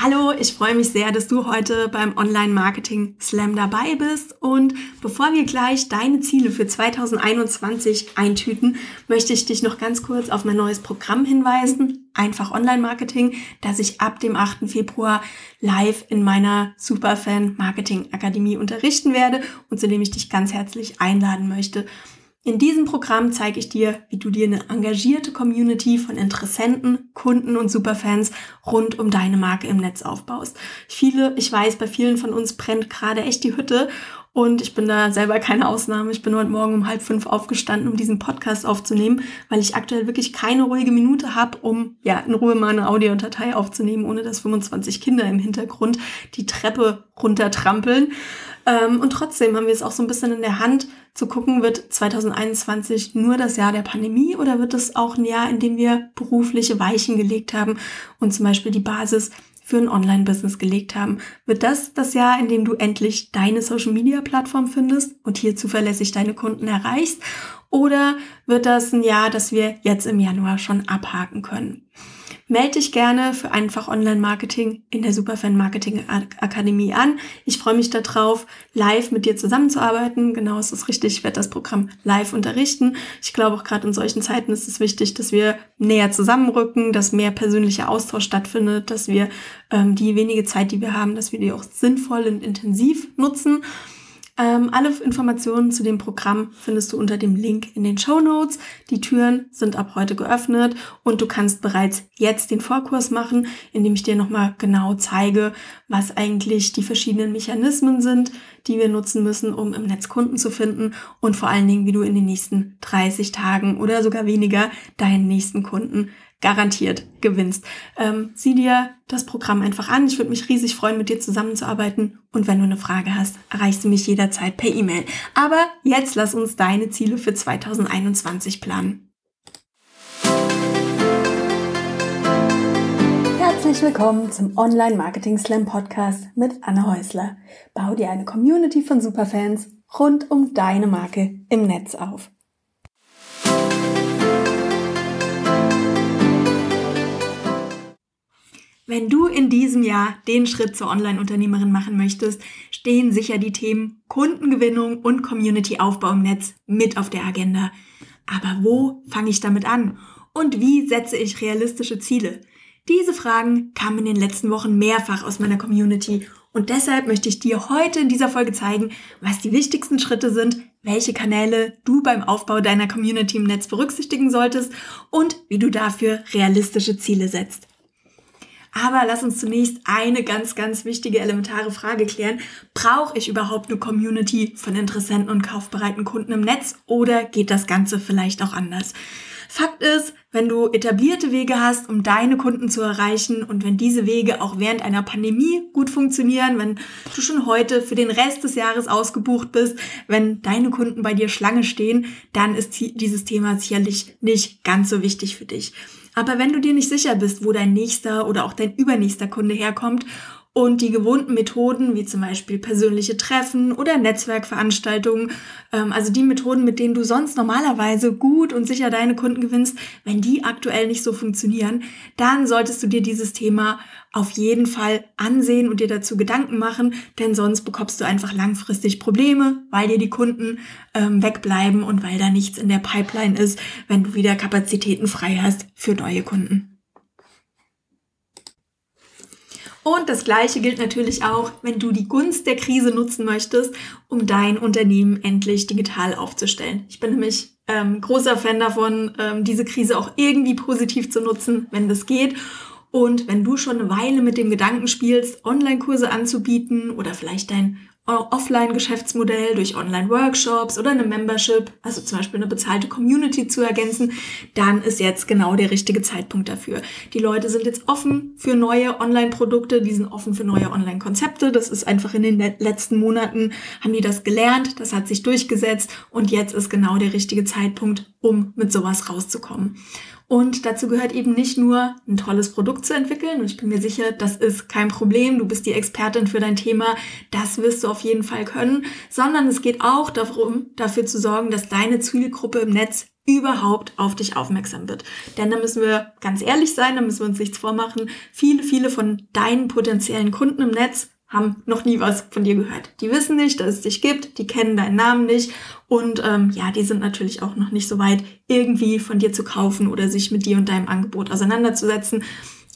Hallo, ich freue mich sehr, dass du heute beim Online Marketing Slam dabei bist. Und bevor wir gleich deine Ziele für 2021 eintüten, möchte ich dich noch ganz kurz auf mein neues Programm hinweisen. Einfach Online Marketing, das ich ab dem 8. Februar live in meiner Superfan Marketing Akademie unterrichten werde und zu dem ich dich ganz herzlich einladen möchte. In diesem Programm zeige ich dir, wie du dir eine engagierte Community von Interessenten, Kunden und Superfans rund um deine Marke im Netz aufbaust. Viele, ich weiß, bei vielen von uns brennt gerade echt die Hütte und ich bin da selber keine Ausnahme. Ich bin heute Morgen um halb fünf aufgestanden, um diesen Podcast aufzunehmen, weil ich aktuell wirklich keine ruhige Minute habe, um ja in Ruhe mal eine Audiodatei aufzunehmen, ohne dass 25 Kinder im Hintergrund die Treppe runtertrampeln. Ähm, und trotzdem haben wir es auch so ein bisschen in der Hand zu gucken, wird 2021 nur das Jahr der Pandemie oder wird es auch ein Jahr, in dem wir berufliche Weichen gelegt haben und zum Beispiel die Basis für ein Online-Business gelegt haben. Wird das das Jahr, in dem du endlich deine Social-Media-Plattform findest und hier zuverlässig deine Kunden erreichst? Oder wird das ein Jahr, das wir jetzt im Januar schon abhaken können? Melde dich gerne für einfach Online-Marketing in der Superfan Marketing Akademie an. Ich freue mich darauf, live mit dir zusammenzuarbeiten. Genau, es ist richtig. Ich werde das Programm live unterrichten. Ich glaube auch gerade in solchen Zeiten ist es wichtig, dass wir näher zusammenrücken, dass mehr persönlicher Austausch stattfindet, dass wir ähm, die wenige Zeit, die wir haben, dass wir die auch sinnvoll und intensiv nutzen. Ähm, alle Informationen zu dem Programm findest du unter dem Link in den Show Notes. Die Türen sind ab heute geöffnet und du kannst bereits jetzt den Vorkurs machen, indem ich dir nochmal genau zeige, was eigentlich die verschiedenen Mechanismen sind, die wir nutzen müssen, um im Netz Kunden zu finden und vor allen Dingen, wie du in den nächsten 30 Tagen oder sogar weniger deinen nächsten Kunden garantiert gewinnst. Ähm, sieh dir das Programm einfach an. Ich würde mich riesig freuen, mit dir zusammenzuarbeiten. Und wenn du eine Frage hast, erreichst du mich jederzeit per E-Mail. Aber jetzt lass uns deine Ziele für 2021 planen. Herzlich willkommen zum Online Marketing Slam Podcast mit Anne Häusler. Bau dir eine Community von Superfans rund um deine Marke im Netz auf. Wenn du in diesem Jahr den Schritt zur Online-Unternehmerin machen möchtest, stehen sicher die Themen Kundengewinnung und Community-Aufbau im Netz mit auf der Agenda. Aber wo fange ich damit an? Und wie setze ich realistische Ziele? Diese Fragen kamen in den letzten Wochen mehrfach aus meiner Community und deshalb möchte ich dir heute in dieser Folge zeigen, was die wichtigsten Schritte sind, welche Kanäle du beim Aufbau deiner Community im Netz berücksichtigen solltest und wie du dafür realistische Ziele setzt. Aber lass uns zunächst eine ganz, ganz wichtige elementare Frage klären. Brauche ich überhaupt eine Community von Interessenten und kaufbereiten Kunden im Netz oder geht das Ganze vielleicht auch anders? Fakt ist, wenn du etablierte Wege hast, um deine Kunden zu erreichen und wenn diese Wege auch während einer Pandemie gut funktionieren, wenn du schon heute für den Rest des Jahres ausgebucht bist, wenn deine Kunden bei dir Schlange stehen, dann ist dieses Thema sicherlich nicht ganz so wichtig für dich. Aber wenn du dir nicht sicher bist, wo dein nächster oder auch dein übernächster Kunde herkommt und die gewohnten Methoden, wie zum Beispiel persönliche Treffen oder Netzwerkveranstaltungen, ähm, also die Methoden, mit denen du sonst normalerweise gut und sicher deine Kunden gewinnst, wenn die aktuell nicht so funktionieren, dann solltest du dir dieses Thema auf jeden Fall ansehen und dir dazu Gedanken machen, denn sonst bekommst du einfach langfristig Probleme, weil dir die Kunden ähm, wegbleiben und weil da nichts in der Pipeline ist, wenn du wieder Kapazitäten frei hast für neue Kunden. Und das Gleiche gilt natürlich auch, wenn du die Gunst der Krise nutzen möchtest, um dein Unternehmen endlich digital aufzustellen. Ich bin nämlich ähm, großer Fan davon, ähm, diese Krise auch irgendwie positiv zu nutzen, wenn das geht. Und wenn du schon eine Weile mit dem Gedanken spielst, Online-Kurse anzubieten oder vielleicht dein Offline-Geschäftsmodell durch Online-Workshops oder eine Membership, also zum Beispiel eine bezahlte Community zu ergänzen, dann ist jetzt genau der richtige Zeitpunkt dafür. Die Leute sind jetzt offen für neue Online-Produkte, die sind offen für neue Online-Konzepte. Das ist einfach in den letzten Monaten haben die das gelernt, das hat sich durchgesetzt und jetzt ist genau der richtige Zeitpunkt, um mit sowas rauszukommen. Und dazu gehört eben nicht nur ein tolles Produkt zu entwickeln. Und ich bin mir sicher, das ist kein Problem. Du bist die Expertin für dein Thema. Das wirst du auf jeden Fall können. Sondern es geht auch darum, dafür zu sorgen, dass deine Zielgruppe im Netz überhaupt auf dich aufmerksam wird. Denn da müssen wir ganz ehrlich sein, da müssen wir uns nichts vormachen. Viele, viele von deinen potenziellen Kunden im Netz haben noch nie was von dir gehört. Die wissen nicht, dass es dich gibt, die kennen deinen Namen nicht und ähm, ja, die sind natürlich auch noch nicht so weit, irgendwie von dir zu kaufen oder sich mit dir und deinem Angebot auseinanderzusetzen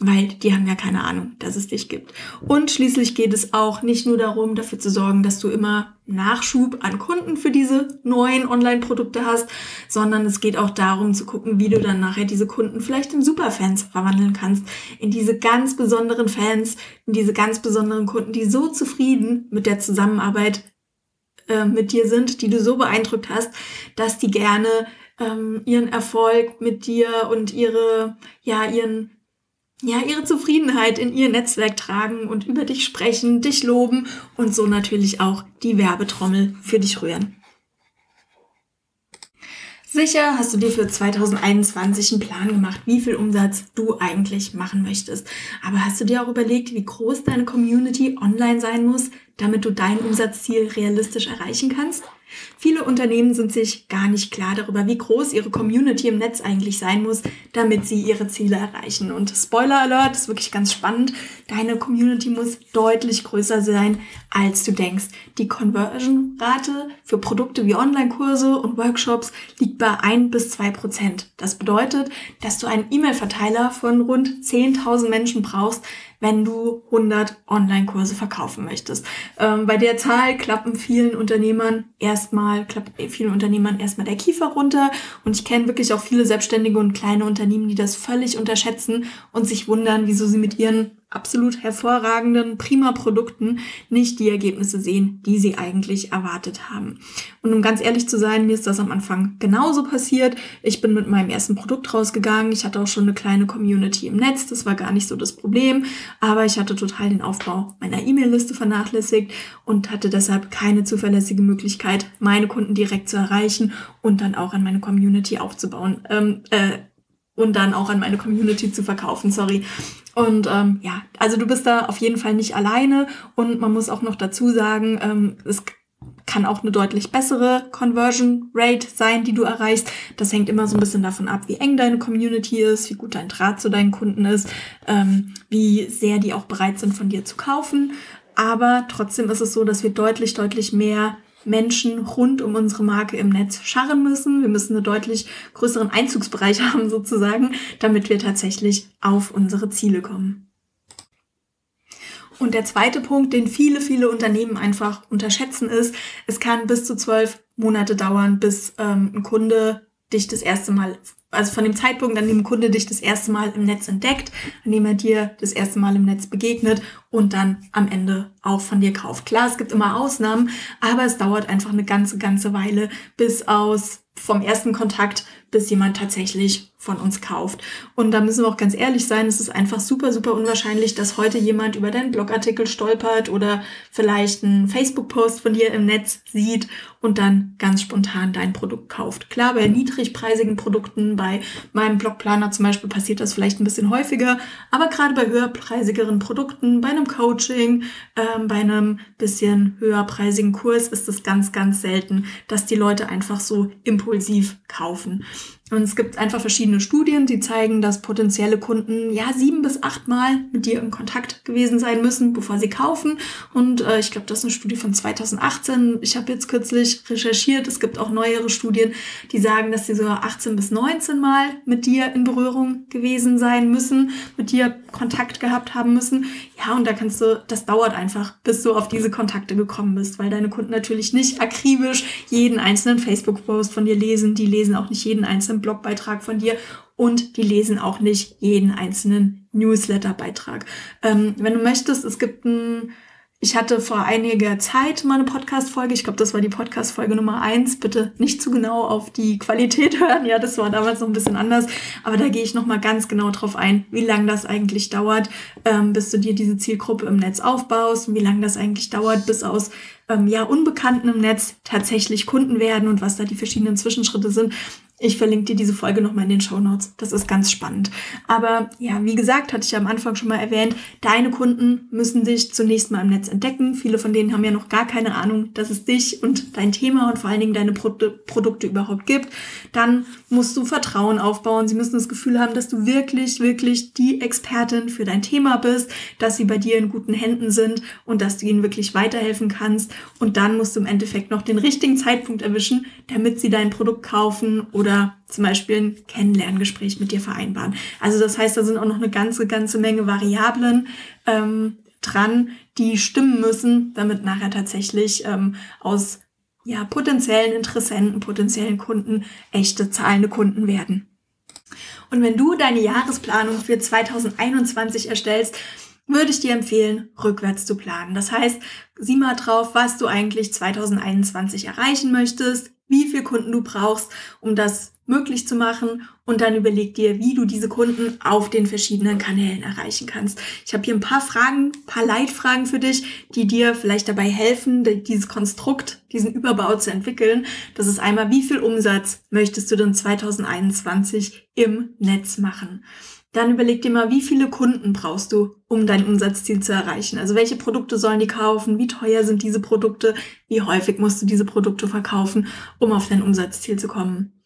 weil die haben ja keine Ahnung, dass es dich gibt. Und schließlich geht es auch nicht nur darum, dafür zu sorgen, dass du immer Nachschub an Kunden für diese neuen Online-Produkte hast, sondern es geht auch darum zu gucken, wie du dann nachher diese Kunden vielleicht in Superfans verwandeln kannst, in diese ganz besonderen Fans, in diese ganz besonderen Kunden, die so zufrieden mit der Zusammenarbeit äh, mit dir sind, die du so beeindruckt hast, dass die gerne ähm, ihren Erfolg mit dir und ihre, ja, ihren ja, ihre Zufriedenheit in ihr Netzwerk tragen und über dich sprechen, dich loben und so natürlich auch die Werbetrommel für dich rühren. Sicher hast du dir für 2021 einen Plan gemacht, wie viel Umsatz du eigentlich machen möchtest. Aber hast du dir auch überlegt, wie groß deine Community online sein muss, damit du dein Umsatzziel realistisch erreichen kannst? Viele Unternehmen sind sich gar nicht klar darüber, wie groß ihre Community im Netz eigentlich sein muss, damit sie ihre Ziele erreichen. Und Spoiler Alert, ist wirklich ganz spannend. Deine Community muss deutlich größer sein, als du denkst. Die Conversion-Rate für Produkte wie Online-Kurse und Workshops liegt bei ein bis zwei Prozent. Das bedeutet, dass du einen E-Mail-Verteiler von rund 10.000 Menschen brauchst, wenn du 100 Online-Kurse verkaufen möchtest. Ähm, bei der Zahl klappen vielen Unternehmern erstmal, klappt vielen Unternehmern erstmal der Kiefer runter. Und ich kenne wirklich auch viele Selbstständige und kleine Unternehmen, die das völlig unterschätzen und sich wundern, wieso sie mit ihren absolut hervorragenden, prima Produkten nicht die Ergebnisse sehen, die sie eigentlich erwartet haben. Und um ganz ehrlich zu sein, mir ist das am Anfang genauso passiert. Ich bin mit meinem ersten Produkt rausgegangen. Ich hatte auch schon eine kleine Community im Netz. Das war gar nicht so das Problem. Aber ich hatte total den Aufbau meiner E-Mail-Liste vernachlässigt und hatte deshalb keine zuverlässige Möglichkeit, meine Kunden direkt zu erreichen und dann auch an meine Community aufzubauen. Ähm, äh, und dann auch an meine Community zu verkaufen, sorry. Und ähm, ja, also du bist da auf jeden Fall nicht alleine und man muss auch noch dazu sagen, ähm, es kann auch eine deutlich bessere Conversion Rate sein, die du erreichst. Das hängt immer so ein bisschen davon ab, wie eng deine Community ist, wie gut dein Draht zu deinen Kunden ist, ähm, wie sehr die auch bereit sind, von dir zu kaufen. Aber trotzdem ist es so, dass wir deutlich, deutlich mehr Menschen rund um unsere Marke im Netz scharren müssen. Wir müssen einen deutlich größeren Einzugsbereich haben sozusagen, damit wir tatsächlich auf unsere Ziele kommen. Und der zweite Punkt, den viele, viele Unternehmen einfach unterschätzen, ist, es kann bis zu zwölf Monate dauern, bis ähm, ein Kunde dich das erste Mal, also von dem Zeitpunkt, an dem Kunde dich das erste Mal im Netz entdeckt, an dem er dir das erste Mal im Netz begegnet und dann am Ende auch von dir kauft. Klar, es gibt immer Ausnahmen, aber es dauert einfach eine ganze, ganze Weile, bis aus vom ersten Kontakt bis jemand tatsächlich von uns kauft. Und da müssen wir auch ganz ehrlich sein, es ist einfach super, super unwahrscheinlich, dass heute jemand über deinen Blogartikel stolpert oder vielleicht einen Facebook-Post von dir im Netz sieht und dann ganz spontan dein Produkt kauft. Klar, bei niedrigpreisigen Produkten, bei meinem Blogplaner zum Beispiel passiert das vielleicht ein bisschen häufiger, aber gerade bei höherpreisigeren Produkten, bei einem Coaching, ähm, bei einem bisschen höherpreisigen Kurs ist es ganz, ganz selten, dass die Leute einfach so impulsiv kaufen. Und es gibt einfach verschiedene Studien, die zeigen, dass potenzielle Kunden ja sieben bis acht Mal mit dir im Kontakt gewesen sein müssen, bevor sie kaufen. Und äh, ich glaube, das ist eine Studie von 2018. Ich habe jetzt kürzlich recherchiert. Es gibt auch neuere Studien, die sagen, dass sie sogar 18 bis 19 Mal mit dir in Berührung gewesen sein müssen, mit dir Kontakt gehabt haben müssen. Ja, und da kannst du, das dauert einfach, bis du auf diese Kontakte gekommen bist, weil deine Kunden natürlich nicht akribisch jeden einzelnen Facebook-Post von dir lesen. Die lesen auch nicht jeden einzelnen Blogbeitrag von dir und die lesen auch nicht jeden einzelnen Newsletter-Beitrag. Ähm, wenn du möchtest, es gibt ein ich hatte vor einiger Zeit mal eine Podcast-Folge. Ich glaube, das war die Podcast-Folge Nummer eins. Bitte nicht zu genau auf die Qualität hören. Ja, das war damals noch ein bisschen anders. Aber da gehe ich nochmal ganz genau drauf ein, wie lange das eigentlich dauert, ähm, bis du dir diese Zielgruppe im Netz aufbaust und wie lange das eigentlich dauert, bis aus ähm, ja, Unbekannten im Netz tatsächlich Kunden werden und was da die verschiedenen Zwischenschritte sind. Ich verlinke dir diese Folge nochmal in den Show Notes. Das ist ganz spannend. Aber ja, wie gesagt, hatte ich ja am Anfang schon mal erwähnt, deine Kunden müssen dich zunächst mal im Netz entdecken. Viele von denen haben ja noch gar keine Ahnung, dass es dich und dein Thema und vor allen Dingen deine Pro Produkte überhaupt gibt. Dann musst du Vertrauen aufbauen. Sie müssen das Gefühl haben, dass du wirklich, wirklich die Expertin für dein Thema bist, dass sie bei dir in guten Händen sind und dass du ihnen wirklich weiterhelfen kannst. Und dann musst du im Endeffekt noch den richtigen Zeitpunkt erwischen, damit sie dein Produkt kaufen oder oder zum Beispiel ein Kennenlerngespräch mit dir vereinbaren. Also das heißt, da sind auch noch eine ganze, ganze Menge Variablen ähm, dran, die stimmen müssen, damit nachher tatsächlich ähm, aus ja, potenziellen Interessenten, potenziellen Kunden echte zahlende Kunden werden. Und wenn du deine Jahresplanung für 2021 erstellst, würde ich dir empfehlen, rückwärts zu planen. Das heißt, sieh mal drauf, was du eigentlich 2021 erreichen möchtest, wie viel Kunden du brauchst, um das möglich zu machen und dann überleg dir, wie du diese Kunden auf den verschiedenen Kanälen erreichen kannst. Ich habe hier ein paar Fragen, paar Leitfragen für dich, die dir vielleicht dabei helfen, dieses Konstrukt, diesen Überbau zu entwickeln. Das ist einmal, wie viel Umsatz möchtest du denn 2021 im Netz machen? Dann überleg dir mal, wie viele Kunden brauchst du, um dein Umsatzziel zu erreichen. Also welche Produkte sollen die kaufen? Wie teuer sind diese Produkte? Wie häufig musst du diese Produkte verkaufen, um auf dein Umsatzziel zu kommen?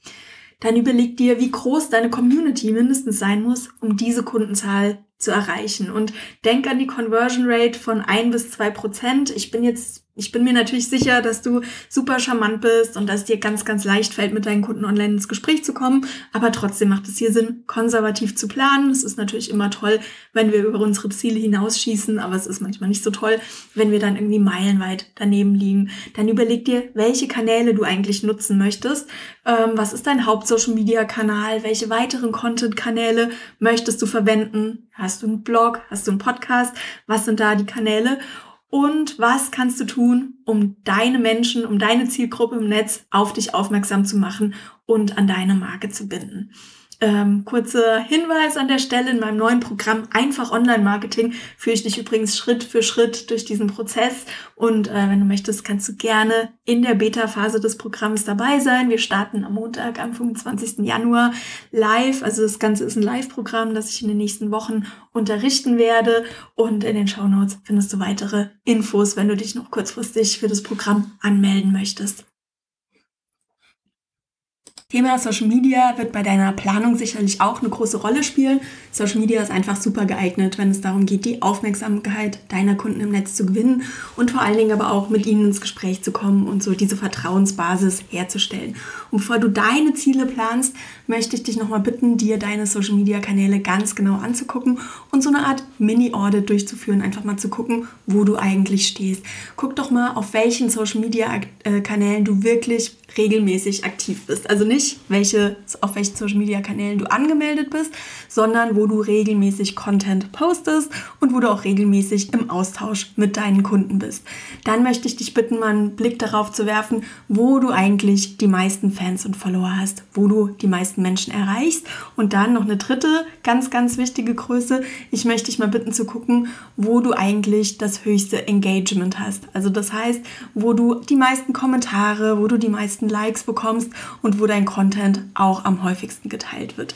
Dann überleg dir, wie groß deine Community mindestens sein muss, um diese Kundenzahl zu erreichen. Und denk an die Conversion Rate von ein bis zwei Prozent. Ich bin jetzt ich bin mir natürlich sicher, dass du super charmant bist und dass dir ganz, ganz leicht fällt, mit deinen Kunden online ins Gespräch zu kommen. Aber trotzdem macht es hier Sinn, konservativ zu planen. Es ist natürlich immer toll, wenn wir über unsere Ziele hinausschießen, aber es ist manchmal nicht so toll, wenn wir dann irgendwie meilenweit daneben liegen. Dann überleg dir, welche Kanäle du eigentlich nutzen möchtest. Ähm, was ist dein Haupt-Social-Media-Kanal? Welche weiteren Content-Kanäle möchtest du verwenden? Hast du einen Blog? Hast du einen Podcast? Was sind da die Kanäle? und was kannst du tun, um deine Menschen, um deine Zielgruppe im Netz auf dich aufmerksam zu machen und an deine Marke zu binden. Ähm, kurzer Hinweis an der Stelle, in meinem neuen Programm Einfach Online-Marketing führe ich dich übrigens Schritt für Schritt durch diesen Prozess. Und äh, wenn du möchtest, kannst du gerne in der Beta-Phase des Programms dabei sein. Wir starten am Montag, am 25. Januar live. Also das Ganze ist ein Live-Programm, das ich in den nächsten Wochen unterrichten werde. Und in den Show Notes findest du weitere Infos, wenn du dich noch kurzfristig für das Programm anmelden möchtest. Thema Social Media wird bei deiner Planung sicherlich auch eine große Rolle spielen. Social Media ist einfach super geeignet, wenn es darum geht, die Aufmerksamkeit deiner Kunden im Netz zu gewinnen und vor allen Dingen aber auch mit ihnen ins Gespräch zu kommen und so diese Vertrauensbasis herzustellen. Und bevor du deine Ziele planst, möchte ich dich nochmal bitten, dir deine Social Media Kanäle ganz genau anzugucken und so eine Art Mini-Audit durchzuführen, einfach mal zu gucken, wo du eigentlich stehst. Guck doch mal, auf welchen Social Media äh, Kanälen du wirklich regelmäßig aktiv bist. Also nicht, welche, auf welchen Social Media Kanälen du angemeldet bist, sondern wo du regelmäßig Content postest und wo du auch regelmäßig im Austausch mit deinen Kunden bist. Dann möchte ich dich bitten, mal einen Blick darauf zu werfen, wo du eigentlich die meisten Fans und Follower hast, wo du die meisten Menschen erreichst. Und dann noch eine dritte ganz, ganz wichtige Größe. Ich möchte dich mal bitten zu gucken, wo du eigentlich das höchste Engagement hast. Also das heißt, wo du die meisten Kommentare, wo du die meisten Likes bekommst und wo dein Content auch am häufigsten geteilt wird.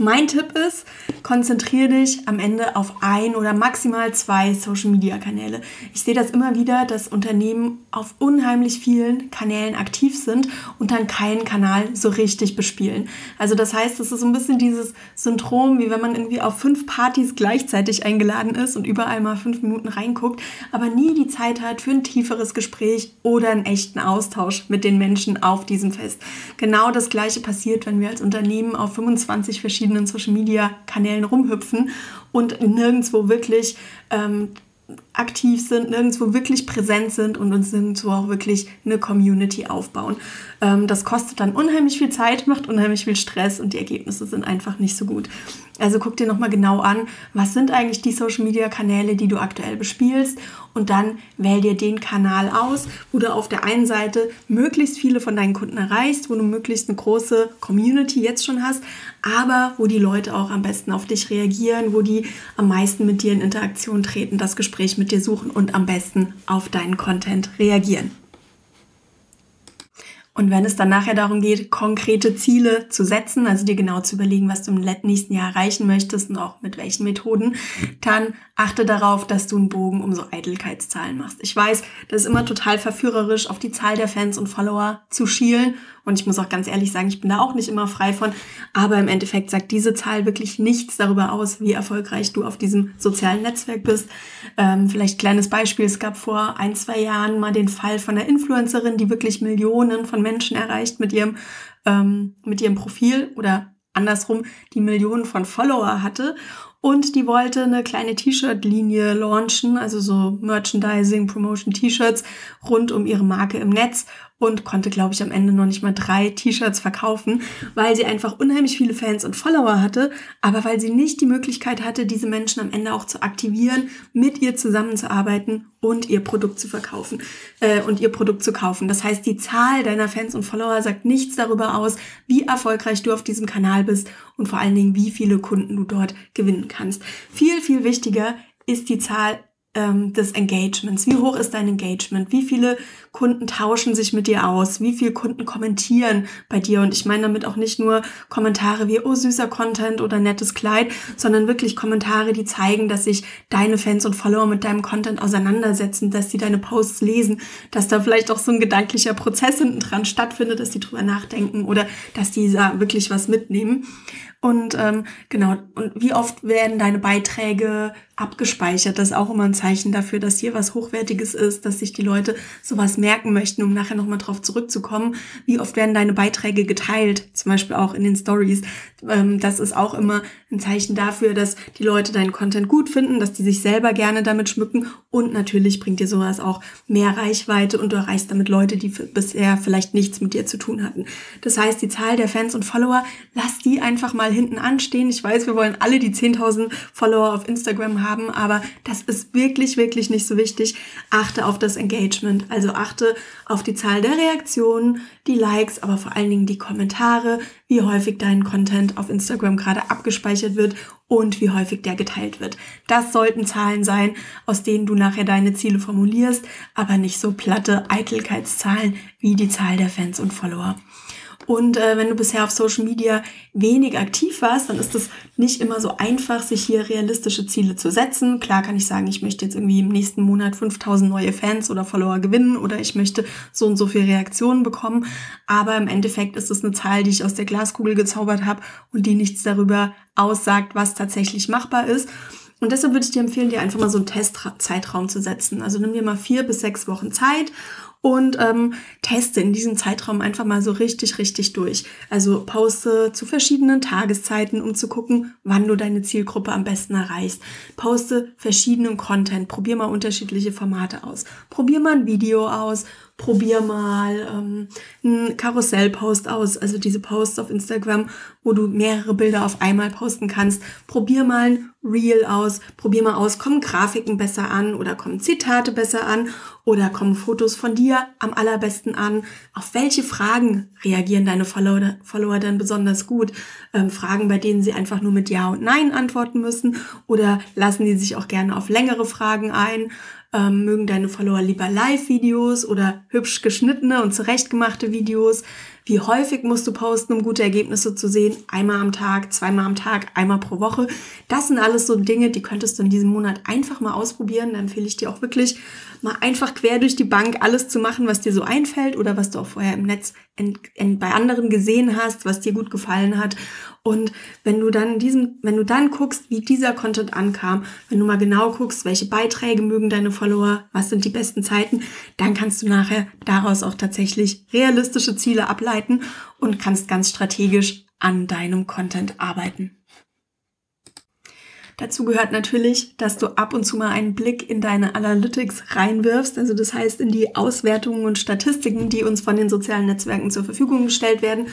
Mein Tipp ist, konzentriere dich am Ende auf ein oder maximal zwei Social-Media-Kanäle. Ich sehe das immer wieder, dass Unternehmen auf unheimlich vielen Kanälen aktiv sind und dann keinen Kanal so richtig bespielen. Also das heißt, es ist so ein bisschen dieses Syndrom, wie wenn man irgendwie auf fünf Partys gleichzeitig eingeladen ist und überall mal fünf Minuten reinguckt, aber nie die Zeit hat für ein tieferes Gespräch oder einen echten Austausch mit den Menschen auf diesem Fest. Genau das gleiche passiert, wenn wir als Unternehmen auf 25 verschiedene verschiedenen Social-Media-Kanälen rumhüpfen und nirgendwo wirklich ähm, aktiv sind, nirgendwo wirklich präsent sind und uns nirgendwo auch wirklich eine Community aufbauen. Ähm, das kostet dann unheimlich viel Zeit, macht unheimlich viel Stress und die Ergebnisse sind einfach nicht so gut. Also guck dir nochmal genau an, was sind eigentlich die Social Media Kanäle, die du aktuell bespielst und dann wähl dir den Kanal aus, wo du auf der einen Seite möglichst viele von deinen Kunden erreichst, wo du möglichst eine große Community jetzt schon hast, aber wo die Leute auch am besten auf dich reagieren, wo die am meisten mit dir in Interaktion treten, das Gespräch mit dir suchen und am besten auf deinen Content reagieren. Und wenn es dann nachher darum geht, konkrete Ziele zu setzen, also dir genau zu überlegen, was du im nächsten Jahr erreichen möchtest und auch mit welchen Methoden, dann achte darauf, dass du einen Bogen um so Eitelkeitszahlen machst. Ich weiß, das ist immer total verführerisch, auf die Zahl der Fans und Follower zu schielen. Und ich muss auch ganz ehrlich sagen, ich bin da auch nicht immer frei von. Aber im Endeffekt sagt diese Zahl wirklich nichts darüber aus, wie erfolgreich du auf diesem sozialen Netzwerk bist. Ähm, vielleicht kleines Beispiel. Es gab vor ein, zwei Jahren mal den Fall von einer Influencerin, die wirklich Millionen von Menschen erreicht mit ihrem, ähm, mit ihrem Profil oder andersrum die Millionen von Follower hatte und die wollte eine kleine T-Shirt-Linie launchen, also so Merchandising, Promotion T-Shirts rund um ihre Marke im Netz und konnte, glaube ich, am Ende noch nicht mal drei T-Shirts verkaufen, weil sie einfach unheimlich viele Fans und Follower hatte, aber weil sie nicht die Möglichkeit hatte, diese Menschen am Ende auch zu aktivieren, mit ihr zusammenzuarbeiten und ihr Produkt zu verkaufen äh, und ihr Produkt zu kaufen. Das heißt, die Zahl deiner Fans und Follower sagt nichts darüber aus, wie erfolgreich du auf diesem Kanal bist und vor allen Dingen, wie viele Kunden du dort gewinnen kannst. Viel, viel wichtiger ist die Zahl ähm, des Engagements. Wie hoch ist dein Engagement? Wie viele Kunden tauschen sich mit dir aus? Wie viele Kunden kommentieren bei dir? Und ich meine damit auch nicht nur Kommentare wie, oh, süßer Content oder nettes Kleid, sondern wirklich Kommentare, die zeigen, dass sich deine Fans und Follower mit deinem Content auseinandersetzen, dass sie deine Posts lesen, dass da vielleicht auch so ein gedanklicher Prozess hinten dran stattfindet, dass die drüber nachdenken oder dass die da wirklich was mitnehmen. Und ähm, genau, und wie oft werden deine Beiträge abgespeichert? Das ist auch immer ein Zeichen dafür, dass hier was Hochwertiges ist, dass sich die Leute sowas merken möchten, um nachher nochmal drauf zurückzukommen. Wie oft werden deine Beiträge geteilt? Zum Beispiel auch in den Stories. Ähm, das ist auch immer ein Zeichen dafür, dass die Leute deinen Content gut finden, dass die sich selber gerne damit schmücken. Und natürlich bringt dir sowas auch mehr Reichweite und du erreichst damit Leute, die bisher vielleicht nichts mit dir zu tun hatten. Das heißt, die Zahl der Fans und Follower, lass die einfach mal mal hinten anstehen. Ich weiß, wir wollen alle die 10.000 Follower auf Instagram haben, aber das ist wirklich, wirklich nicht so wichtig. Achte auf das Engagement, also achte auf die Zahl der Reaktionen, die Likes, aber vor allen Dingen die Kommentare, wie häufig dein Content auf Instagram gerade abgespeichert wird und wie häufig der geteilt wird. Das sollten Zahlen sein, aus denen du nachher deine Ziele formulierst, aber nicht so platte Eitelkeitszahlen wie die Zahl der Fans und Follower. Und äh, wenn du bisher auf Social Media wenig aktiv warst, dann ist es nicht immer so einfach, sich hier realistische Ziele zu setzen. Klar kann ich sagen, ich möchte jetzt irgendwie im nächsten Monat 5000 neue Fans oder Follower gewinnen oder ich möchte so und so viele Reaktionen bekommen. Aber im Endeffekt ist es eine Zahl, die ich aus der Glaskugel gezaubert habe und die nichts darüber aussagt, was tatsächlich machbar ist. Und deshalb würde ich dir empfehlen, dir einfach mal so einen Testzeitraum zu setzen. Also nimm dir mal vier bis sechs Wochen Zeit und ähm, teste in diesem Zeitraum einfach mal so richtig, richtig durch. Also poste zu verschiedenen Tageszeiten, um zu gucken, wann du deine Zielgruppe am besten erreichst. Poste verschiedenen Content, probier mal unterschiedliche Formate aus. Probier mal ein Video aus, probier mal ähm, einen Karussellpost aus, also diese Posts auf Instagram, wo du mehrere Bilder auf einmal posten kannst. Probier mal ein Reel aus, probier mal aus, kommen Grafiken besser an oder kommen Zitate besser an oder kommen Fotos von dir am allerbesten an. Auf welche Fragen reagieren deine Follower, Follower dann besonders gut? Ähm, Fragen, bei denen sie einfach nur mit Ja und Nein antworten müssen oder lassen die sich auch gerne auf längere Fragen ein? Ähm, mögen deine Follower lieber Live-Videos oder hübsch geschnittene und zurechtgemachte Videos? Wie häufig musst du posten, um gute Ergebnisse zu sehen? Einmal am Tag, zweimal am Tag, einmal pro Woche. Das sind alles so Dinge, die könntest du in diesem Monat einfach mal ausprobieren. Da empfehle ich dir auch wirklich, mal einfach quer durch die Bank alles zu machen, was dir so einfällt oder was du auch vorher im Netz bei anderen gesehen hast, was dir gut gefallen hat. Und wenn du dann diesen, wenn du dann guckst, wie dieser Content ankam, wenn du mal genau guckst, welche Beiträge mögen deine Follower, was sind die besten Zeiten, dann kannst du nachher daraus auch tatsächlich realistische Ziele ableiten und kannst ganz strategisch an deinem Content arbeiten. Dazu gehört natürlich, dass du ab und zu mal einen Blick in deine Analytics reinwirfst, also das heißt in die Auswertungen und Statistiken, die uns von den sozialen Netzwerken zur Verfügung gestellt werden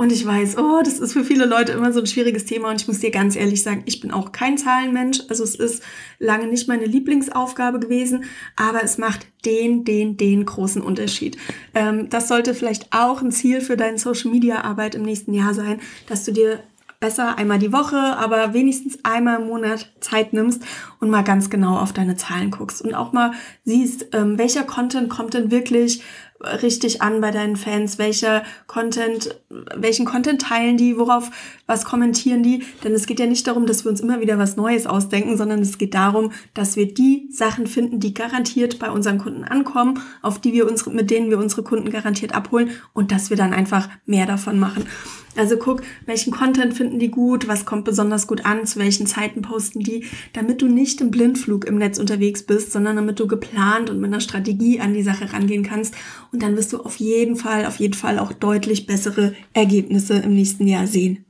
und ich weiß, oh, das ist für viele Leute immer so ein schwieriges Thema. Und ich muss dir ganz ehrlich sagen, ich bin auch kein Zahlenmensch. Also es ist lange nicht meine Lieblingsaufgabe gewesen, aber es macht den, den, den großen Unterschied. Ähm, das sollte vielleicht auch ein Ziel für deine Social-Media-Arbeit im nächsten Jahr sein, dass du dir besser einmal die Woche, aber wenigstens einmal im Monat Zeit nimmst und mal ganz genau auf deine Zahlen guckst und auch mal siehst, ähm, welcher Content kommt denn wirklich richtig an bei deinen Fans? Welcher Content, welchen Content teilen die? Worauf, was kommentieren die? Denn es geht ja nicht darum, dass wir uns immer wieder was Neues ausdenken, sondern es geht darum, dass wir die Sachen finden, die garantiert bei unseren Kunden ankommen, auf die wir unsere, mit denen wir unsere Kunden garantiert abholen und dass wir dann einfach mehr davon machen. Also guck, welchen Content finden die gut, was kommt besonders gut an, zu welchen Zeiten posten die, damit du nicht im Blindflug im Netz unterwegs bist, sondern damit du geplant und mit einer Strategie an die Sache rangehen kannst. Und dann wirst du auf jeden Fall, auf jeden Fall auch deutlich bessere Ergebnisse im nächsten Jahr sehen.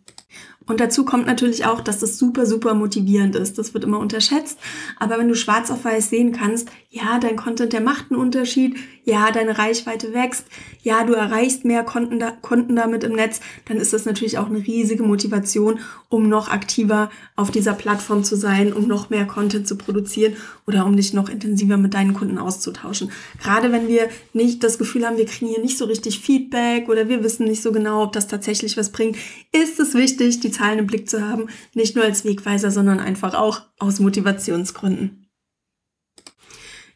Und dazu kommt natürlich auch, dass das super, super motivierend ist. Das wird immer unterschätzt. Aber wenn du schwarz auf weiß sehen kannst, ja, dein Content, der macht einen Unterschied, ja, deine Reichweite wächst, ja, du erreichst mehr Konten, da, Konten damit im Netz, dann ist das natürlich auch eine riesige Motivation, um noch aktiver auf dieser Plattform zu sein, um noch mehr Content zu produzieren oder um dich noch intensiver mit deinen Kunden auszutauschen. Gerade wenn wir nicht das Gefühl haben, wir kriegen hier nicht so richtig Feedback oder wir wissen nicht so genau, ob das tatsächlich was bringt, ist es wichtig, die Zahlen im Blick zu haben, nicht nur als Wegweiser, sondern einfach auch aus Motivationsgründen.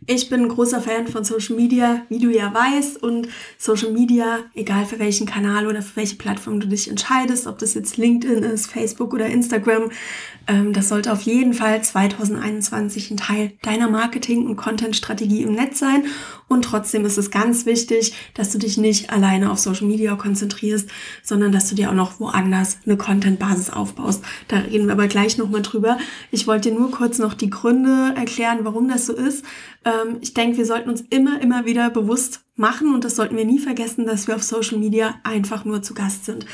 Ich bin ein großer Fan von Social Media, wie du ja weißt. Und Social Media, egal für welchen Kanal oder für welche Plattform du dich entscheidest, ob das jetzt LinkedIn ist, Facebook oder Instagram, ähm, das sollte auf jeden Fall 2021 ein Teil deiner Marketing- und Content-Strategie im Netz sein. Und trotzdem ist es ganz wichtig, dass du dich nicht alleine auf Social Media konzentrierst, sondern dass du dir auch noch woanders eine Content-Basis aufbaust. Da reden wir aber gleich nochmal drüber. Ich wollte dir nur kurz noch die Gründe erklären, warum das so ist ähm, ich denke, wir sollten uns immer, immer wieder bewusst machen und das sollten wir nie vergessen, dass wir auf Social Media einfach nur zu Gast sind.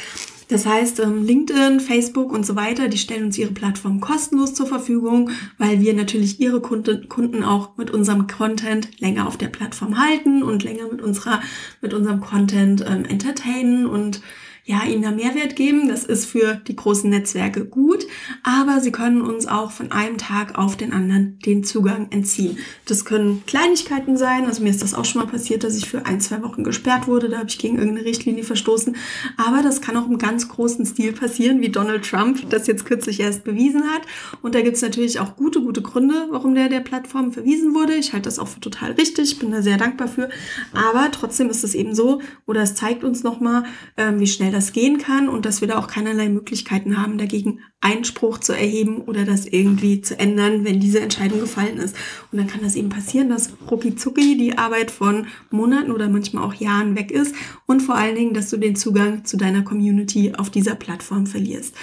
Das heißt, ähm, LinkedIn, Facebook und so weiter, die stellen uns ihre Plattform kostenlos zur Verfügung, weil wir natürlich ihre Kunden auch mit unserem Content länger auf der Plattform halten und länger mit unserer, mit unserem Content ähm, entertainen und ja, ihnen da Mehrwert geben. Das ist für die großen Netzwerke gut, aber sie können uns auch von einem Tag auf den anderen den Zugang entziehen. Das können Kleinigkeiten sein. Also mir ist das auch schon mal passiert, dass ich für ein, zwei Wochen gesperrt wurde. Da habe ich gegen irgendeine Richtlinie verstoßen. Aber das kann auch im ganz großen Stil passieren, wie Donald Trump das jetzt kürzlich erst bewiesen hat. Und da gibt es natürlich auch gute, gute Gründe, warum der der Plattform verwiesen wurde. Ich halte das auch für total richtig, bin da sehr dankbar für. Aber trotzdem ist es eben so, oder es zeigt uns nochmal, äh, wie schnell das gehen kann und dass wir da auch keinerlei Möglichkeiten haben, dagegen Einspruch zu erheben oder das irgendwie zu ändern, wenn diese Entscheidung gefallen ist. Und dann kann das eben passieren, dass rucki zucki die Arbeit von Monaten oder manchmal auch Jahren weg ist und vor allen Dingen, dass du den Zugang zu deiner Community auf dieser Plattform verlierst.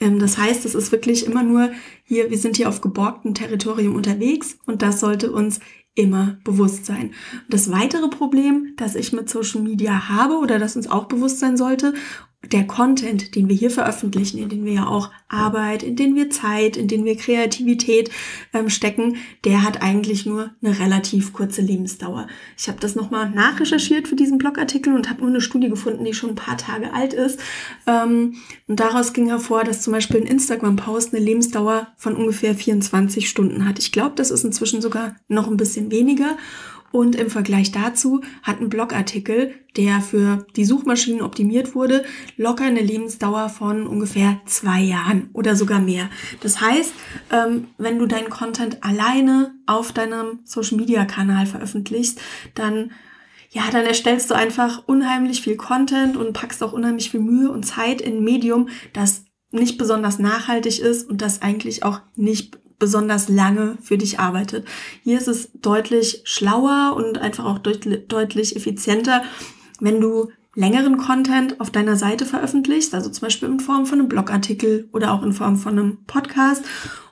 Ähm, das heißt, es ist wirklich immer nur hier, wir sind hier auf geborgtem Territorium unterwegs und das sollte uns immer bewusst sein. Das weitere Problem, das ich mit Social Media habe oder das uns auch bewusst sein sollte der Content, den wir hier veröffentlichen, in den wir ja auch Arbeit, in den wir Zeit, in den wir Kreativität ähm, stecken, der hat eigentlich nur eine relativ kurze Lebensdauer. Ich habe das nochmal nachrecherchiert für diesen Blogartikel und habe nur eine Studie gefunden, die schon ein paar Tage alt ist. Ähm, und daraus ging hervor, dass zum Beispiel ein Instagram-Post eine Lebensdauer von ungefähr 24 Stunden hat. Ich glaube, das ist inzwischen sogar noch ein bisschen weniger. Und im Vergleich dazu hat ein Blogartikel, der für die Suchmaschinen optimiert wurde, locker eine Lebensdauer von ungefähr zwei Jahren oder sogar mehr. Das heißt, ähm, wenn du deinen Content alleine auf deinem Social-Media-Kanal veröffentlichst, dann ja, dann erstellst du einfach unheimlich viel Content und packst auch unheimlich viel Mühe und Zeit in ein Medium, das nicht besonders nachhaltig ist und das eigentlich auch nicht besonders lange für dich arbeitet. Hier ist es deutlich schlauer und einfach auch deutlich, effizienter, wenn du längeren Content auf deiner Seite veröffentlichst, also zum Beispiel in Form von einem Blogartikel oder auch in Form von einem Podcast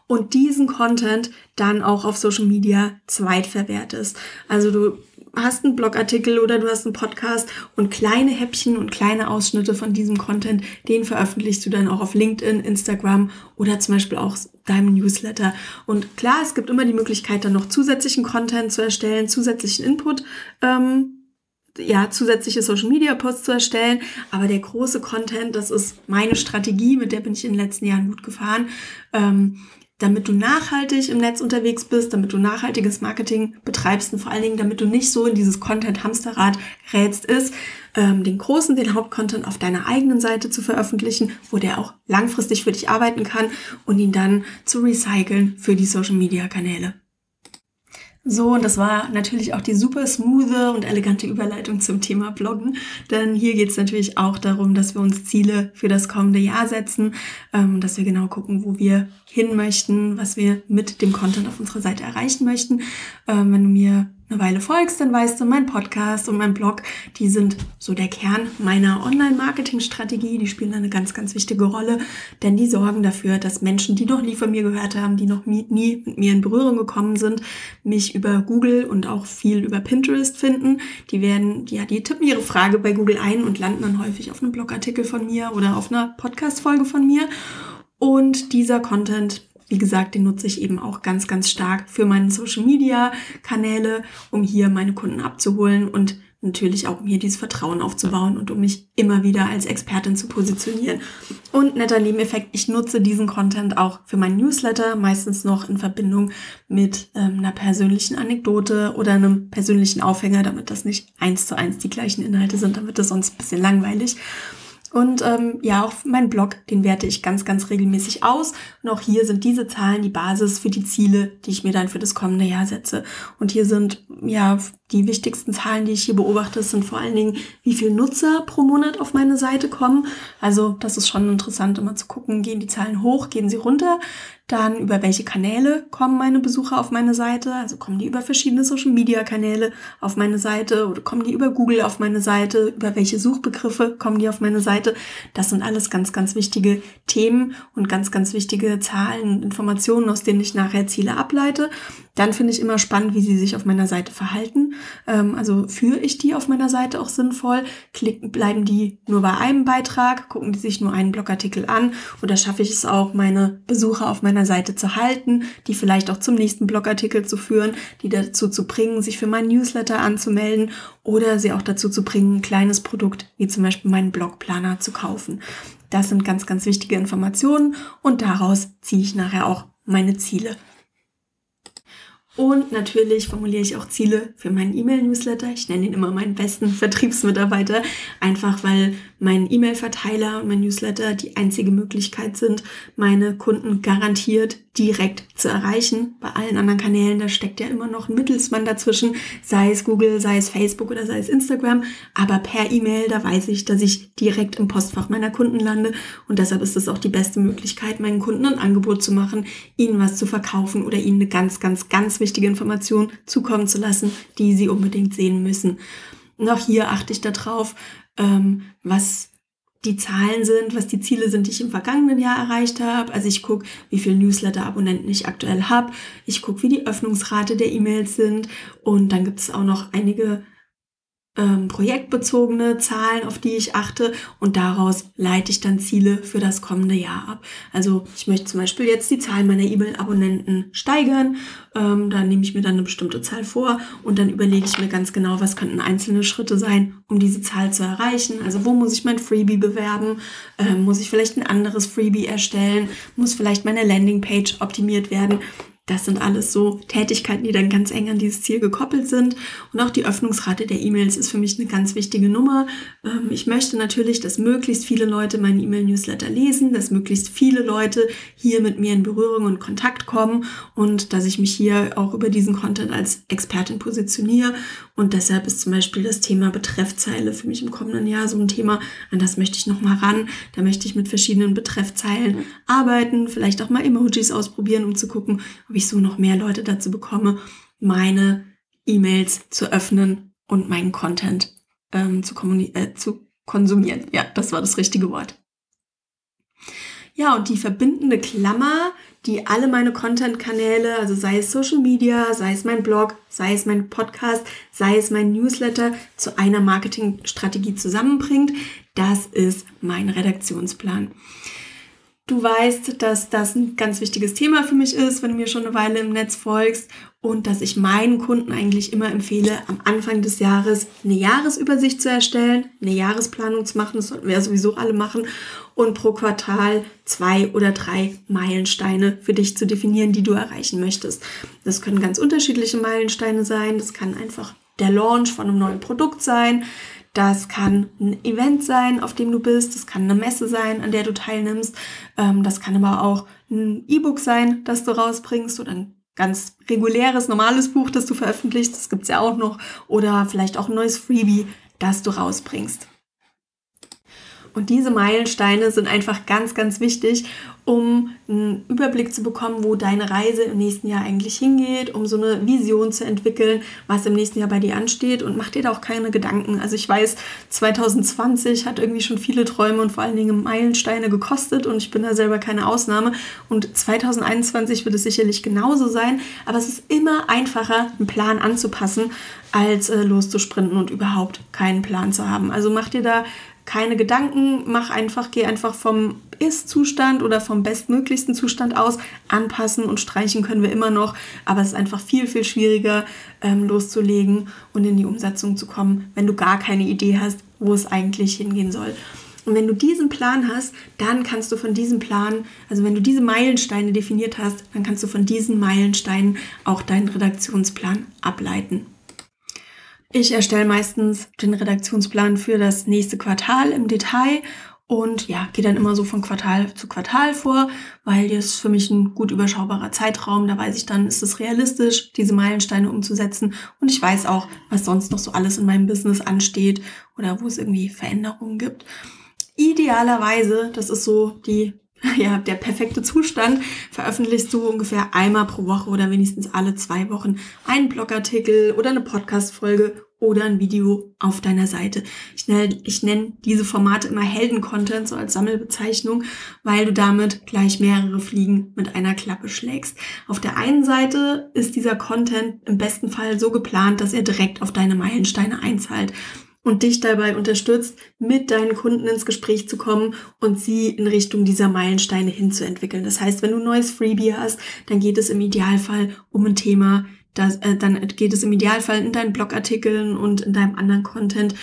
und diesen Content dann auch auf Social Media zweitverwertest. Also du hast einen Blogartikel oder du hast einen Podcast und kleine Häppchen und kleine Ausschnitte von diesem Content, den veröffentlichst du dann auch auf LinkedIn, Instagram oder zum Beispiel auch deinem Newsletter. Und klar, es gibt immer die Möglichkeit, dann noch zusätzlichen Content zu erstellen, zusätzlichen Input. Ähm, ja, zusätzliche Social Media Posts zu erstellen. Aber der große Content, das ist meine Strategie, mit der bin ich in den letzten Jahren gut gefahren. Ähm, damit du nachhaltig im Netz unterwegs bist, damit du nachhaltiges Marketing betreibst und vor allen Dingen, damit du nicht so in dieses Content-Hamsterrad gerätst, ist, ähm, den großen, den Hauptcontent auf deiner eigenen Seite zu veröffentlichen, wo der auch langfristig für dich arbeiten kann und ihn dann zu recyceln für die Social-Media-Kanäle. So, und das war natürlich auch die super smooth und elegante Überleitung zum Thema Bloggen. Denn hier geht es natürlich auch darum, dass wir uns Ziele für das kommende Jahr setzen, ähm, dass wir genau gucken, wo wir hin möchten, was wir mit dem Content auf unserer Seite erreichen möchten. Ähm, wenn du mir eine Weile folgst, dann weißt du, mein Podcast und mein Blog, die sind so der Kern meiner Online-Marketing-Strategie. Die spielen eine ganz, ganz wichtige Rolle, denn die sorgen dafür, dass Menschen, die noch nie von mir gehört haben, die noch nie, nie mit mir in Berührung gekommen sind, mich über Google und auch viel über Pinterest finden. Die werden, ja, die tippen ihre Frage bei Google ein und landen dann häufig auf einem Blogartikel von mir oder auf einer Podcast-Folge von mir. Und dieser Content wie gesagt, den nutze ich eben auch ganz, ganz stark für meine Social Media Kanäle, um hier meine Kunden abzuholen und natürlich auch um hier dieses Vertrauen aufzubauen und um mich immer wieder als Expertin zu positionieren. Und netter Nebeneffekt, ich nutze diesen Content auch für meinen Newsletter, meistens noch in Verbindung mit ähm, einer persönlichen Anekdote oder einem persönlichen Aufhänger, damit das nicht eins zu eins die gleichen Inhalte sind, damit das sonst ein bisschen langweilig. Und ähm, ja, auch mein Blog, den werte ich ganz, ganz regelmäßig aus. Und auch hier sind diese Zahlen die Basis für die Ziele, die ich mir dann für das kommende Jahr setze. Und hier sind ja die wichtigsten Zahlen, die ich hier beobachte, sind vor allen Dingen, wie viel Nutzer pro Monat auf meine Seite kommen. Also das ist schon interessant, immer zu gucken, gehen die Zahlen hoch, gehen sie runter. Dann über welche Kanäle kommen meine Besucher auf meine Seite? Also kommen die über verschiedene Social-Media-Kanäle auf meine Seite oder kommen die über Google auf meine Seite? Über welche Suchbegriffe kommen die auf meine Seite? Das sind alles ganz, ganz wichtige Themen und ganz, ganz wichtige Zahlen und Informationen, aus denen ich nachher Ziele ableite. Dann finde ich immer spannend, wie sie sich auf meiner Seite verhalten. Ähm, also führe ich die auf meiner Seite auch sinnvoll? Klicken, bleiben die nur bei einem Beitrag? Gucken die sich nur einen Blogartikel an? Oder schaffe ich es auch, meine Besucher auf meiner Seite zu halten, die vielleicht auch zum nächsten Blogartikel zu führen, die dazu zu bringen, sich für meinen Newsletter anzumelden oder sie auch dazu zu bringen, ein kleines Produkt wie zum Beispiel meinen Blogplaner zu kaufen. Das sind ganz, ganz wichtige Informationen und daraus ziehe ich nachher auch meine Ziele. Und natürlich formuliere ich auch Ziele für meinen E-Mail-Newsletter. Ich nenne ihn immer meinen besten Vertriebsmitarbeiter, einfach weil mein E-Mail-Verteiler und mein Newsletter die einzige Möglichkeit sind, meine Kunden garantiert direkt zu erreichen. Bei allen anderen Kanälen, da steckt ja immer noch ein Mittelsmann dazwischen, sei es Google, sei es Facebook oder sei es Instagram. Aber per E-Mail, da weiß ich, dass ich direkt im Postfach meiner Kunden lande. Und deshalb ist es auch die beste Möglichkeit, meinen Kunden ein Angebot zu machen, ihnen was zu verkaufen oder ihnen eine ganz, ganz, ganz wichtige Information zukommen zu lassen, die sie unbedingt sehen müssen. Auch hier achte ich darauf, ähm, was die Zahlen sind, was die Ziele sind, die ich im vergangenen Jahr erreicht habe. Also ich gucke, wie viele Newsletter-Abonnenten ich aktuell habe. Ich gucke, wie die Öffnungsrate der E-Mails sind. Und dann gibt es auch noch einige ähm, projektbezogene Zahlen, auf die ich achte und daraus leite ich dann Ziele für das kommende Jahr ab. Also ich möchte zum Beispiel jetzt die Zahl meiner E-Mail-Abonnenten steigern. Ähm, da nehme ich mir dann eine bestimmte Zahl vor und dann überlege ich mir ganz genau, was könnten einzelne Schritte sein, um diese Zahl zu erreichen. Also wo muss ich mein Freebie bewerben? Ähm, muss ich vielleicht ein anderes Freebie erstellen? Muss vielleicht meine Landingpage optimiert werden? Das sind alles so Tätigkeiten, die dann ganz eng an dieses Ziel gekoppelt sind. Und auch die Öffnungsrate der E-Mails ist für mich eine ganz wichtige Nummer. Ähm, ich möchte natürlich, dass möglichst viele Leute meinen E-Mail-Newsletter lesen, dass möglichst viele Leute hier mit mir in Berührung und Kontakt kommen und dass ich mich hier auch über diesen Content als Expertin positioniere. Und deshalb ist zum Beispiel das Thema Betreffzeile für mich im kommenden Jahr so ein Thema, an das möchte ich nochmal ran. Da möchte ich mit verschiedenen Betreffzeilen arbeiten, vielleicht auch mal Emojis ausprobieren, um zu gucken, ob ich so noch mehr Leute dazu bekomme, meine E-Mails zu öffnen und meinen Content ähm, zu, äh, zu konsumieren. Ja, das war das richtige Wort. Ja, und die verbindende Klammer, die alle meine Content-Kanäle, also sei es Social Media, sei es mein Blog, sei es mein Podcast, sei es mein Newsletter, zu einer Marketingstrategie zusammenbringt, das ist mein Redaktionsplan. Du weißt, dass das ein ganz wichtiges Thema für mich ist, wenn du mir schon eine Weile im Netz folgst und dass ich meinen Kunden eigentlich immer empfehle, am Anfang des Jahres eine Jahresübersicht zu erstellen, eine Jahresplanung zu machen, das sollten wir ja sowieso alle machen und pro Quartal zwei oder drei Meilensteine für dich zu definieren, die du erreichen möchtest. Das können ganz unterschiedliche Meilensteine sein, das kann einfach der Launch von einem neuen Produkt sein, das kann ein Event sein, auf dem du bist. Das kann eine Messe sein, an der du teilnimmst. Ähm, das kann aber auch ein E-Book sein, das du rausbringst oder ein ganz reguläres, normales Buch, das du veröffentlichst, das gibt's ja auch noch, oder vielleicht auch ein neues Freebie, das du rausbringst. Und diese Meilensteine sind einfach ganz, ganz wichtig, um einen Überblick zu bekommen, wo deine Reise im nächsten Jahr eigentlich hingeht, um so eine Vision zu entwickeln, was im nächsten Jahr bei dir ansteht und mach dir da auch keine Gedanken. Also ich weiß, 2020 hat irgendwie schon viele Träume und vor allen Dingen Meilensteine gekostet und ich bin da selber keine Ausnahme. Und 2021 wird es sicherlich genauso sein, aber es ist immer einfacher, einen Plan anzupassen, als äh, loszusprinten und überhaupt keinen Plan zu haben. Also mach dir da keine Gedanken, mach einfach, geh einfach vom Ist-Zustand oder vom bestmöglichsten Zustand aus. Anpassen und streichen können wir immer noch, aber es ist einfach viel, viel schwieriger ähm, loszulegen und in die Umsetzung zu kommen, wenn du gar keine Idee hast, wo es eigentlich hingehen soll. Und wenn du diesen Plan hast, dann kannst du von diesem Plan, also wenn du diese Meilensteine definiert hast, dann kannst du von diesen Meilensteinen auch deinen Redaktionsplan ableiten. Ich erstelle meistens den Redaktionsplan für das nächste Quartal im Detail und ja, gehe dann immer so von Quartal zu Quartal vor, weil das ist für mich ein gut überschaubarer Zeitraum. Da weiß ich dann, ist es realistisch, diese Meilensteine umzusetzen. Und ich weiß auch, was sonst noch so alles in meinem Business ansteht oder wo es irgendwie Veränderungen gibt. Idealerweise, das ist so die ja, der perfekte Zustand, veröffentlichst du ungefähr einmal pro Woche oder wenigstens alle zwei Wochen einen Blogartikel oder eine Podcast-Folge oder ein Video auf deiner Seite. Ich nenne, ich nenne diese Formate immer Helden-Content, so als Sammelbezeichnung, weil du damit gleich mehrere Fliegen mit einer Klappe schlägst. Auf der einen Seite ist dieser Content im besten Fall so geplant, dass er direkt auf deine Meilensteine einzahlt und dich dabei unterstützt, mit deinen Kunden ins Gespräch zu kommen und sie in Richtung dieser Meilensteine hinzuentwickeln. Das heißt, wenn du ein neues Freebie hast, dann geht es im Idealfall um ein Thema, das, äh, dann geht es im Idealfall in deinen Blogartikeln und in deinem anderen Content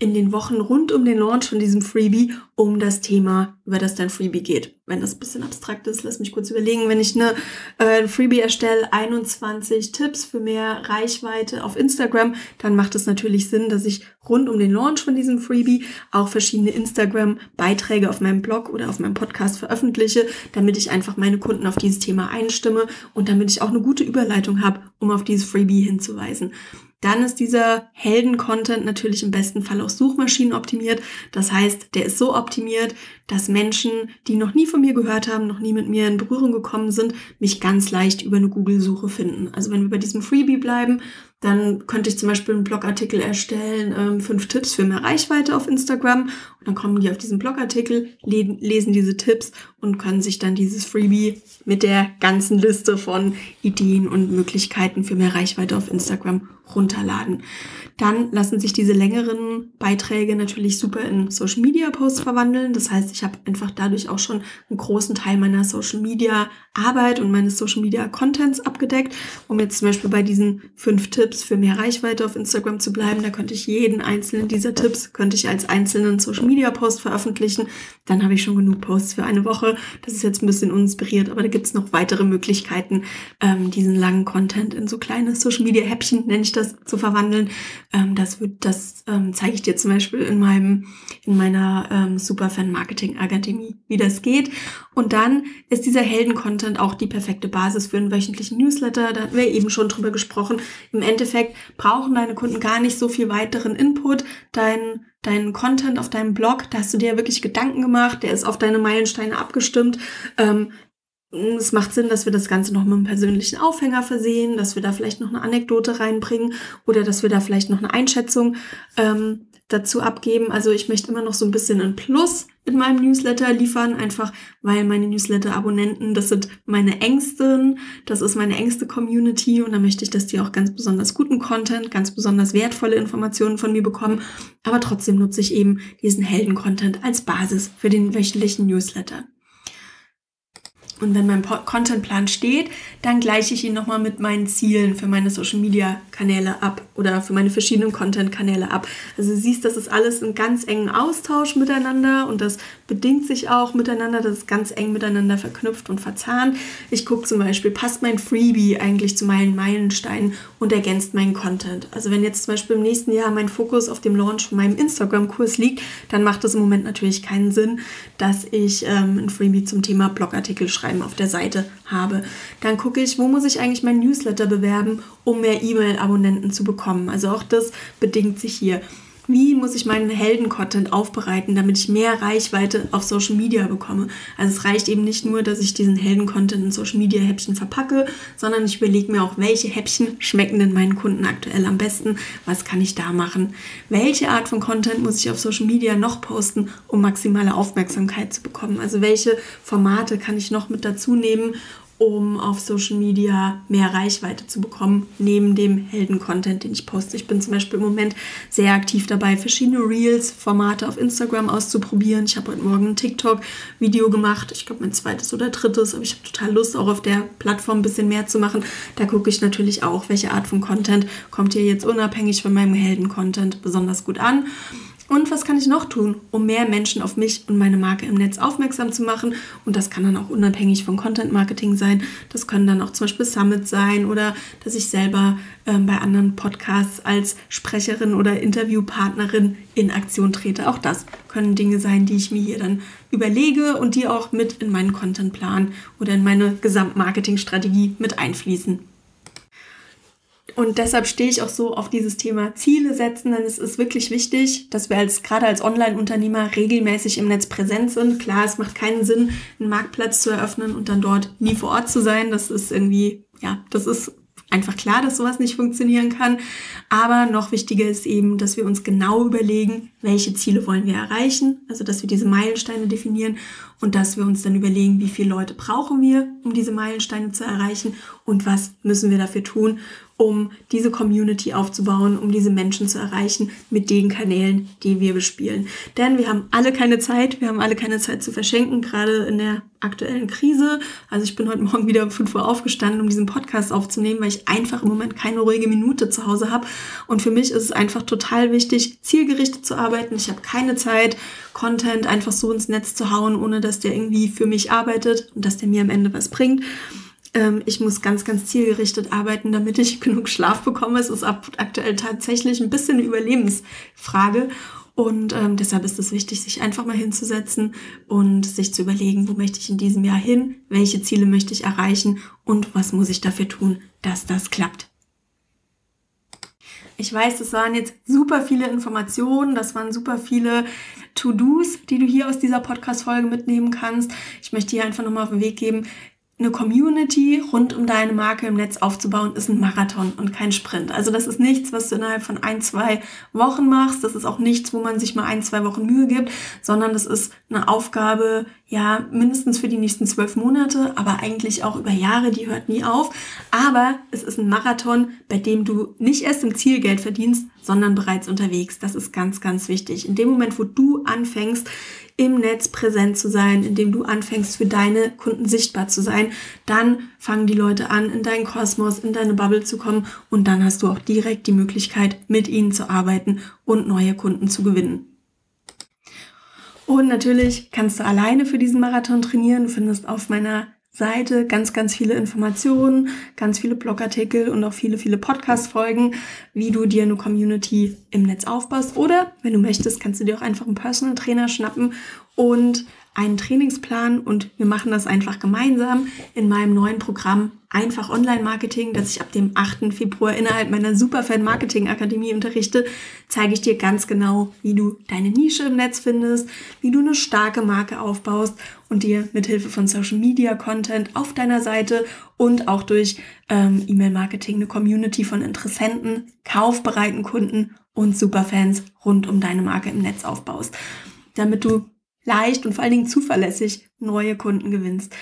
in den Wochen rund um den Launch von diesem Freebie um das Thema, über das dein Freebie geht. Wenn das ein bisschen abstrakt ist, lass mich kurz überlegen. Wenn ich eine äh, Freebie erstelle, 21 Tipps für mehr Reichweite auf Instagram, dann macht es natürlich Sinn, dass ich rund um den Launch von diesem Freebie auch verschiedene Instagram-Beiträge auf meinem Blog oder auf meinem Podcast veröffentliche, damit ich einfach meine Kunden auf dieses Thema einstimme und damit ich auch eine gute Überleitung habe, um auf dieses Freebie hinzuweisen. Dann ist dieser Helden-Content natürlich im besten Fall auch Suchmaschinen optimiert. Das heißt, der ist so optimiert, dass Menschen, die noch nie von mir gehört haben, noch nie mit mir in Berührung gekommen sind, mich ganz leicht über eine Google-Suche finden. Also wenn wir bei diesem Freebie bleiben, dann könnte ich zum Beispiel einen Blogartikel erstellen, ähm, fünf Tipps für mehr Reichweite auf Instagram. Und dann kommen die auf diesen Blogartikel, lesen diese Tipps und können sich dann dieses Freebie mit der ganzen Liste von Ideen und Möglichkeiten für mehr Reichweite auf Instagram runterladen. Dann lassen sich diese längeren Beiträge natürlich super in Social Media Posts verwandeln. Das heißt, ich habe einfach dadurch auch schon einen großen Teil meiner Social Media Arbeit und meines Social Media Contents abgedeckt. Um jetzt zum Beispiel bei diesen fünf Tipps für mehr Reichweite auf Instagram zu bleiben, da könnte ich jeden einzelnen dieser Tipps, könnte ich als einzelnen Social Media Post veröffentlichen. Dann habe ich schon genug Posts für eine Woche. Das ist jetzt ein bisschen uninspiriert, aber da gibt es noch weitere Möglichkeiten, ähm, diesen langen Content in so kleine Social Media Häppchen, nenne ich das, zu verwandeln. Ähm, das wird, das ähm, zeige ich dir zum Beispiel in meinem, in meiner ähm, Superfan Marketing Akademie, wie das geht. Und dann ist dieser Helden-Content auch die perfekte Basis für einen wöchentlichen Newsletter. Da hatten wir eben schon drüber gesprochen. Im Endeffekt brauchen deine Kunden gar nicht so viel weiteren Input. Dein, dein Content auf deinem Blog, da hast du dir wirklich Gedanken gemacht, der ist auf deine Meilensteine abgestimmt. Ähm, es macht Sinn, dass wir das Ganze noch mit einem persönlichen Aufhänger versehen, dass wir da vielleicht noch eine Anekdote reinbringen oder dass wir da vielleicht noch eine Einschätzung ähm, dazu abgeben. Also ich möchte immer noch so ein bisschen ein Plus in meinem Newsletter liefern, einfach weil meine Newsletter-Abonnenten, das sind meine Ängsten, das ist meine engste Community und da möchte ich, dass die auch ganz besonders guten Content, ganz besonders wertvolle Informationen von mir bekommen. Aber trotzdem nutze ich eben diesen Helden-Content als Basis für den wöchentlichen Newsletter. Und wenn mein Contentplan steht, dann gleiche ich ihn nochmal mit meinen Zielen für meine Social Media Kanäle ab oder für meine verschiedenen Content Kanäle ab. Also du siehst, das ist alles in ganz engen Austausch miteinander und das bedingt sich auch miteinander, das ist ganz eng miteinander verknüpft und verzahnt. Ich gucke zum Beispiel, passt mein Freebie eigentlich zu meinen Meilensteinen und ergänzt meinen Content. Also wenn jetzt zum Beispiel im nächsten Jahr mein Fokus auf dem Launch von meinem Instagram-Kurs liegt, dann macht es im Moment natürlich keinen Sinn, dass ich ähm, ein Freebie zum Thema Blogartikel schreiben auf der Seite habe. Dann gucke ich, wo muss ich eigentlich mein Newsletter bewerben, um mehr E-Mail-Abonnenten zu bekommen. Also auch das bedingt sich hier wie muss ich meinen Helden-Content aufbereiten, damit ich mehr Reichweite auf Social Media bekomme. Also es reicht eben nicht nur, dass ich diesen Helden-Content in Social Media Häppchen verpacke, sondern ich überlege mir auch, welche Häppchen schmecken denn meinen Kunden aktuell am besten, was kann ich da machen, welche Art von Content muss ich auf Social Media noch posten, um maximale Aufmerksamkeit zu bekommen. Also welche Formate kann ich noch mit dazu nehmen, um auf Social Media mehr Reichweite zu bekommen, neben dem Helden-Content, den ich poste. Ich bin zum Beispiel im Moment sehr aktiv dabei, verschiedene Reels-Formate auf Instagram auszuprobieren. Ich habe heute Morgen ein TikTok-Video gemacht. Ich glaube, mein zweites oder drittes, aber ich habe total Lust, auch auf der Plattform ein bisschen mehr zu machen. Da gucke ich natürlich auch, welche Art von Content kommt hier jetzt unabhängig von meinem Helden-Content besonders gut an. Und was kann ich noch tun, um mehr Menschen auf mich und meine Marke im Netz aufmerksam zu machen? Und das kann dann auch unabhängig von Content Marketing sein. Das können dann auch zum Beispiel Summits sein oder dass ich selber ähm, bei anderen Podcasts als Sprecherin oder Interviewpartnerin in Aktion trete. Auch das können Dinge sein, die ich mir hier dann überlege und die auch mit in meinen Contentplan oder in meine Gesamtmarketingstrategie mit einfließen. Und deshalb stehe ich auch so auf dieses Thema Ziele setzen, denn es ist wirklich wichtig, dass wir als, gerade als Online-Unternehmer regelmäßig im Netz präsent sind. Klar, es macht keinen Sinn, einen Marktplatz zu eröffnen und dann dort nie vor Ort zu sein. Das ist irgendwie, ja, das ist einfach klar, dass sowas nicht funktionieren kann. Aber noch wichtiger ist eben, dass wir uns genau überlegen, welche Ziele wollen wir erreichen. Also, dass wir diese Meilensteine definieren und dass wir uns dann überlegen, wie viele Leute brauchen wir, um diese Meilensteine zu erreichen und was müssen wir dafür tun, um diese Community aufzubauen, um diese Menschen zu erreichen mit den Kanälen, die wir bespielen. Denn wir haben alle keine Zeit, wir haben alle keine Zeit zu verschenken, gerade in der aktuellen Krise. Also ich bin heute Morgen wieder um 5 Uhr aufgestanden, um diesen Podcast aufzunehmen, weil ich einfach im Moment keine ruhige Minute zu Hause habe. Und für mich ist es einfach total wichtig, zielgerichtet zu arbeiten. Ich habe keine Zeit, Content einfach so ins Netz zu hauen, ohne dass der irgendwie für mich arbeitet und dass der mir am Ende was bringt. Ähm, ich muss ganz, ganz zielgerichtet arbeiten, damit ich genug Schlaf bekomme. Es ist aktuell tatsächlich ein bisschen eine Überlebensfrage. Und ähm, deshalb ist es wichtig, sich einfach mal hinzusetzen und sich zu überlegen, wo möchte ich in diesem Jahr hin, welche Ziele möchte ich erreichen und was muss ich dafür tun, dass das klappt. Ich weiß, das waren jetzt super viele Informationen, das waren super viele To-Dos, die du hier aus dieser Podcast-Folge mitnehmen kannst. Ich möchte hier einfach nochmal auf den Weg geben, eine Community rund um deine Marke im Netz aufzubauen, ist ein Marathon und kein Sprint. Also das ist nichts, was du innerhalb von ein, zwei Wochen machst. Das ist auch nichts, wo man sich mal ein, zwei Wochen Mühe gibt, sondern das ist eine Aufgabe, ja, mindestens für die nächsten zwölf Monate, aber eigentlich auch über Jahre, die hört nie auf. Aber es ist ein Marathon, bei dem du nicht erst im Ziel Geld verdienst, sondern bereits unterwegs. Das ist ganz, ganz wichtig. In dem Moment, wo du anfängst, im Netz präsent zu sein, indem du anfängst, für deine Kunden sichtbar zu sein, dann fangen die Leute an, in deinen Kosmos, in deine Bubble zu kommen und dann hast du auch direkt die Möglichkeit, mit ihnen zu arbeiten und neue Kunden zu gewinnen. Und natürlich kannst du alleine für diesen Marathon trainieren. Du findest auf meiner Seite ganz, ganz viele Informationen, ganz viele Blogartikel und auch viele, viele Podcast-Folgen, wie du dir eine Community im Netz aufbaust. Oder wenn du möchtest, kannst du dir auch einfach einen Personal Trainer schnappen und einen Trainingsplan und wir machen das einfach gemeinsam in meinem neuen Programm Einfach Online-Marketing, das ich ab dem 8. Februar innerhalb meiner Superfan Marketing Akademie unterrichte, zeige ich dir ganz genau, wie du deine Nische im Netz findest, wie du eine starke Marke aufbaust und dir mit Hilfe von Social Media Content auf deiner Seite und auch durch ähm, E-Mail-Marketing eine Community von Interessenten, kaufbereiten Kunden und Superfans rund um deine Marke im Netz aufbaust, damit du leicht und vor allen Dingen zuverlässig neue Kunden gewinnst.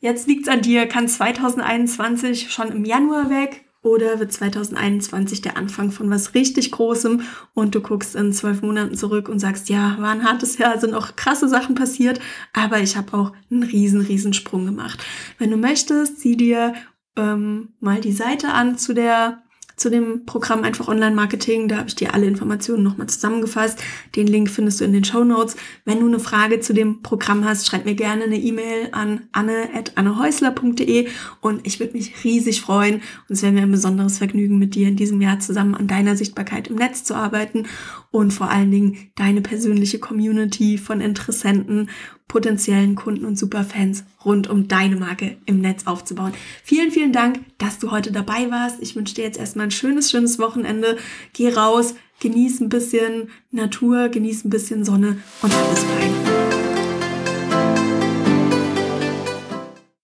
Jetzt liegt's an dir, kann 2021 schon im Januar weg oder wird 2021 der Anfang von was richtig Großem und du guckst in zwölf Monaten zurück und sagst, ja, war ein hartes Jahr, sind auch krasse Sachen passiert, aber ich habe auch einen riesen, riesen Sprung gemacht. Wenn du möchtest, sieh dir ähm, mal die Seite an zu der zu dem Programm einfach Online-Marketing. Da habe ich dir alle Informationen nochmal zusammengefasst. Den Link findest du in den Show Notes. Wenn du eine Frage zu dem Programm hast, schreib mir gerne eine E-Mail an anne.annehäusler.de und ich würde mich riesig freuen. Und es wäre mir ein besonderes Vergnügen, mit dir in diesem Jahr zusammen an deiner Sichtbarkeit im Netz zu arbeiten und vor allen Dingen deine persönliche Community von Interessenten potenziellen Kunden und Superfans rund um deine Marke im Netz aufzubauen. Vielen, vielen Dank, dass du heute dabei warst. Ich wünsche dir jetzt erstmal ein schönes, schönes Wochenende. Geh raus, genieß ein bisschen Natur, genieß ein bisschen Sonne und alles fein.